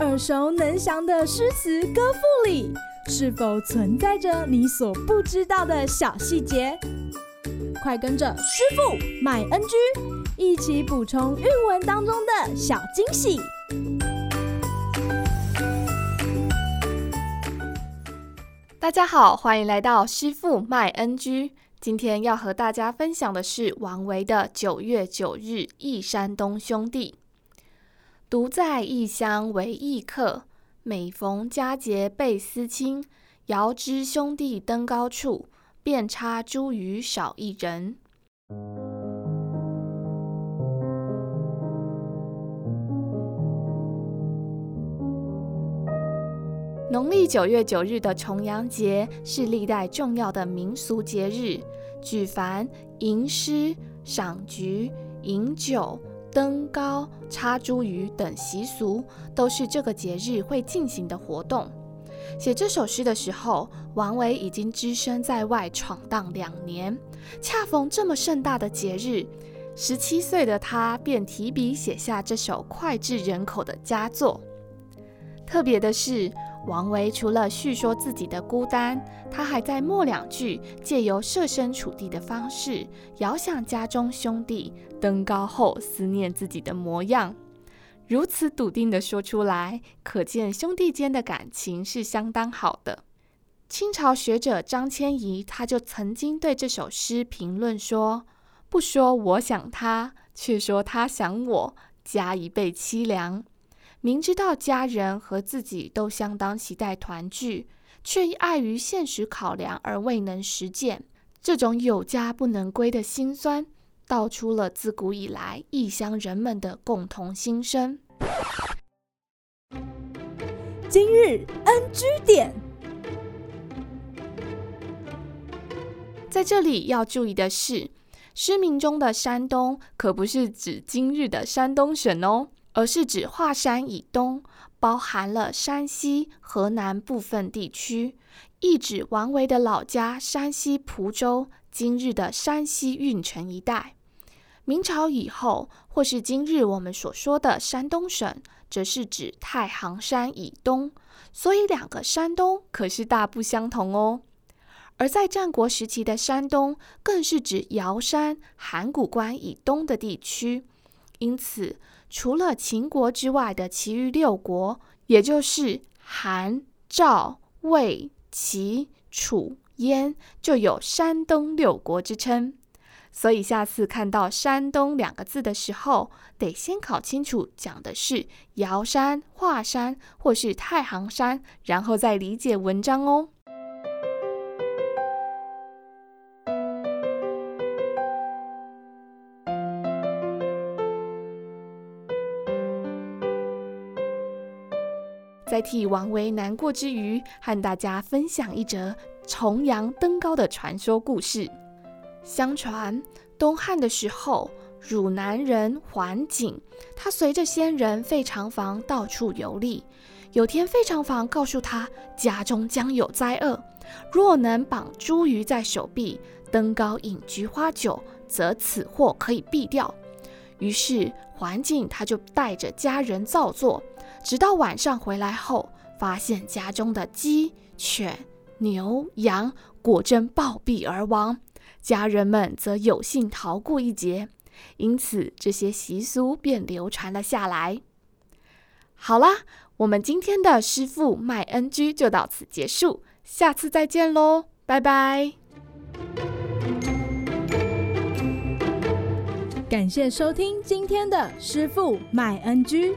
耳熟能详的诗词歌赋里，是否存在着你所不知道的小细节？快跟着师傅麦恩居一起补充韵文当中的小惊喜！大家好，欢迎来到师傅麦恩居。今天要和大家分享的是王维的《九月九日忆山东兄弟》。独在异乡为异客，每逢佳节倍思亲。遥知兄弟登高处，遍插茱萸少一人。农历九月九日的重阳节是历代重要的民俗节日，举凡吟诗、赏菊、饮酒、登高、插茱萸等习俗，都是这个节日会进行的活动。写这首诗的时候，王维已经只身在外闯荡两年，恰逢这么盛大的节日，十七岁的他便提笔写下这首脍炙人口的佳作。特别的是，王维除了叙说自己的孤单，他还在末两句借由设身处地的方式，遥想家中兄弟登高后思念自己的模样。如此笃定地说出来，可见兄弟间的感情是相当好的。清朝学者张谦仪他就曾经对这首诗评论说：“不说我想他，却说他想我，加一倍凄凉。明知道家人和自己都相当期待团聚，却因碍于现实考量而未能实践，这种有家不能归的辛酸。”道出了自古以来异乡人们的共同心声。今日 NG 点，在这里要注意的是，诗名中的山东可不是指今日的山东省哦，而是指华山以东，包含了山西、河南部分地区，亦指王维的老家山西蒲州。今日的山西运城一带，明朝以后，或是今日我们所说的山东省，则是指太行山以东。所以两个山东可是大不相同哦。而在战国时期的山东，更是指尧山、函谷关以东的地区。因此，除了秦国之外的其余六国，也就是韩、赵、魏、齐、楚。燕就有山东六国之称，所以下次看到“山东”两个字的时候，得先搞清楚讲的是尧山、华山或是太行山，然后再理解文章哦。在替王维难过之余，和大家分享一则。重阳登高的传说故事，相传东汉的时候，汝南人桓景，他随着先人费长房到处游历。有天，费长房告诉他，家中将有灾厄，若能绑茱萸在手臂，登高饮菊花酒，则此祸可以避掉。于是桓景他就带着家人造作，直到晚上回来后，发现家中的鸡犬。牛羊果真暴毙而亡，家人们则有幸逃过一劫，因此这些习俗便流传了下来。好啦，我们今天的师傅麦恩居就到此结束，下次再见喽，拜拜！感谢收听今天的师傅麦恩居，